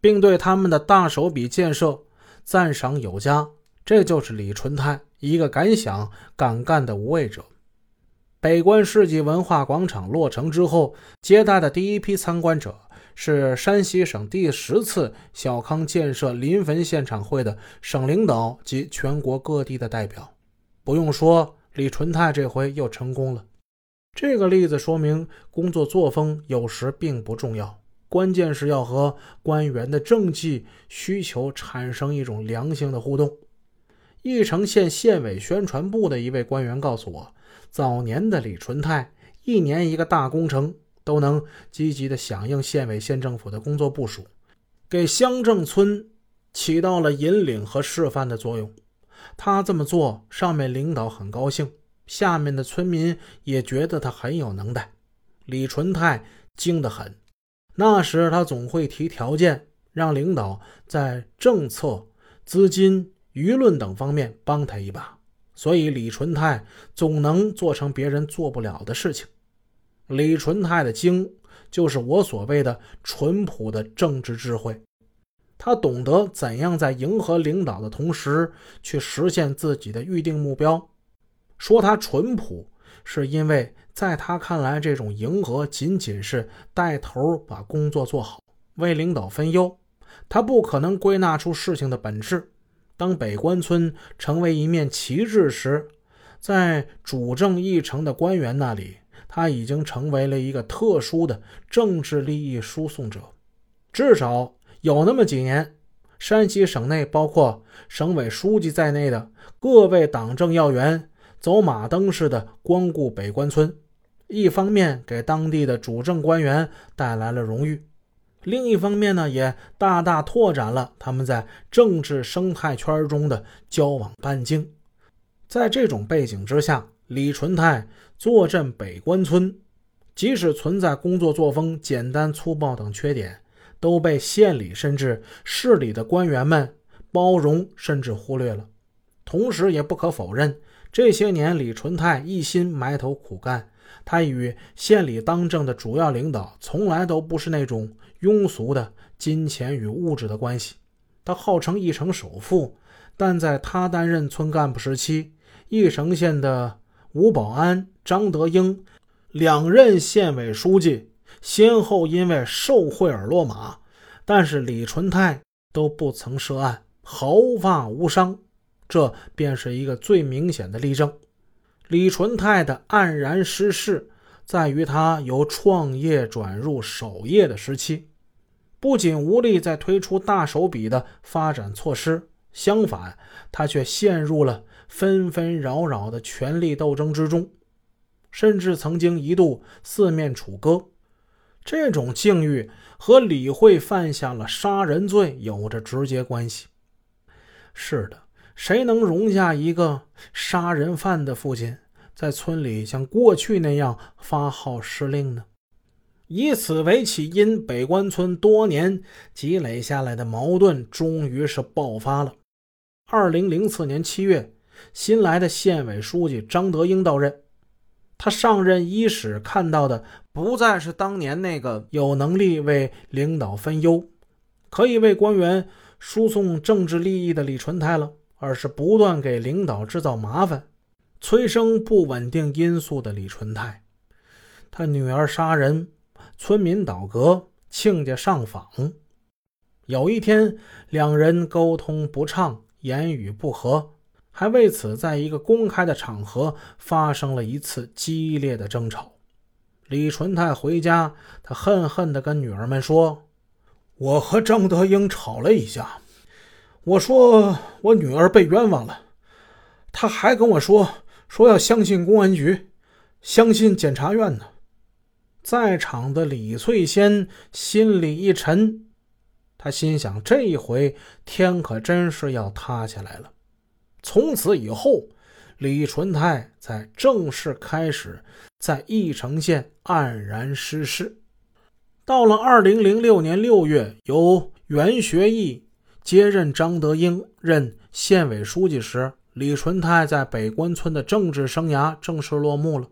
并对他们的大手笔建设赞赏有加。这就是李纯泰，一个敢想敢干的无畏者。北关世纪文化广场落成之后，接待的第一批参观者是山西省第十次小康建设临汾现场会的省领导及全国各地的代表。不用说，李纯泰这回又成功了。这个例子说明，工作作风有时并不重要，关键是要和官员的政绩需求产生一种良性的互动。义城县县委宣传部的一位官员告诉我。早年的李纯泰，一年一个大工程，都能积极的响应县委县政府的工作部署，给乡镇村起到了引领和示范的作用。他这么做，上面领导很高兴，下面的村民也觉得他很有能耐。李纯泰精得很，那时他总会提条件，让领导在政策、资金、舆论等方面帮他一把。所以，李纯泰总能做成别人做不了的事情。李纯泰的精，就是我所谓的淳朴的政治智慧。他懂得怎样在迎合领导的同时，去实现自己的预定目标。说他淳朴，是因为在他看来，这种迎合仅仅是带头把工作做好，为领导分忧。他不可能归纳出事情的本质。当北关村成为一面旗帜时，在主政议程的官员那里，他已经成为了一个特殊的政治利益输送者。至少有那么几年，山西省内包括省委书记在内的各位党政要员走马灯似的光顾北关村，一方面给当地的主政官员带来了荣誉。另一方面呢，也大大拓展了他们在政治生态圈中的交往半径。在这种背景之下，李纯泰坐镇北关村，即使存在工作作风简单粗暴等缺点，都被县里甚至市里的官员们包容甚至忽略了。同时，也不可否认，这些年李纯泰一心埋头苦干。他与县里当政的主要领导从来都不是那种庸俗的金钱与物质的关系。他号称义城首富，但在他担任村干部时期，义城县的吴保安、张德英两任县委书记先后因为受贿而落马，但是李纯泰都不曾涉案，毫发无伤。这便是一个最明显的例证。李纯泰的黯然失势，在于他由创业转入守业的时期，不仅无力再推出大手笔的发展措施，相反，他却陷入了纷纷扰扰的权力斗争之中，甚至曾经一度四面楚歌。这种境遇和李慧犯下了杀人罪有着直接关系。是的。谁能容下一个杀人犯的父亲在村里像过去那样发号施令呢？以此为起因，北关村多年积累下来的矛盾终于是爆发了。二零零四年七月，新来的县委书记张德英到任，他上任伊始，看到的不再是当年那个有能力为领导分忧、可以为官员输送政治利益的李纯泰了。而是不断给领导制造麻烦、催生不稳定因素的李纯泰。他女儿杀人，村民倒戈，亲家上访。有一天，两人沟通不畅，言语不和，还为此在一个公开的场合发生了一次激烈的争吵。李纯泰回家，他恨恨地跟女儿们说：“我和张德英吵了一架。”我说我女儿被冤枉了，他还跟我说说要相信公安局，相信检察院呢。在场的李翠仙心里一沉，他心想这一回天可真是要塌下来了。从此以后，李纯泰才正式开始在义城县黯然失势。到了二零零六年六月，由袁学义。接任张德英任县委书记时，李纯泰在北关村的政治生涯正式落幕了。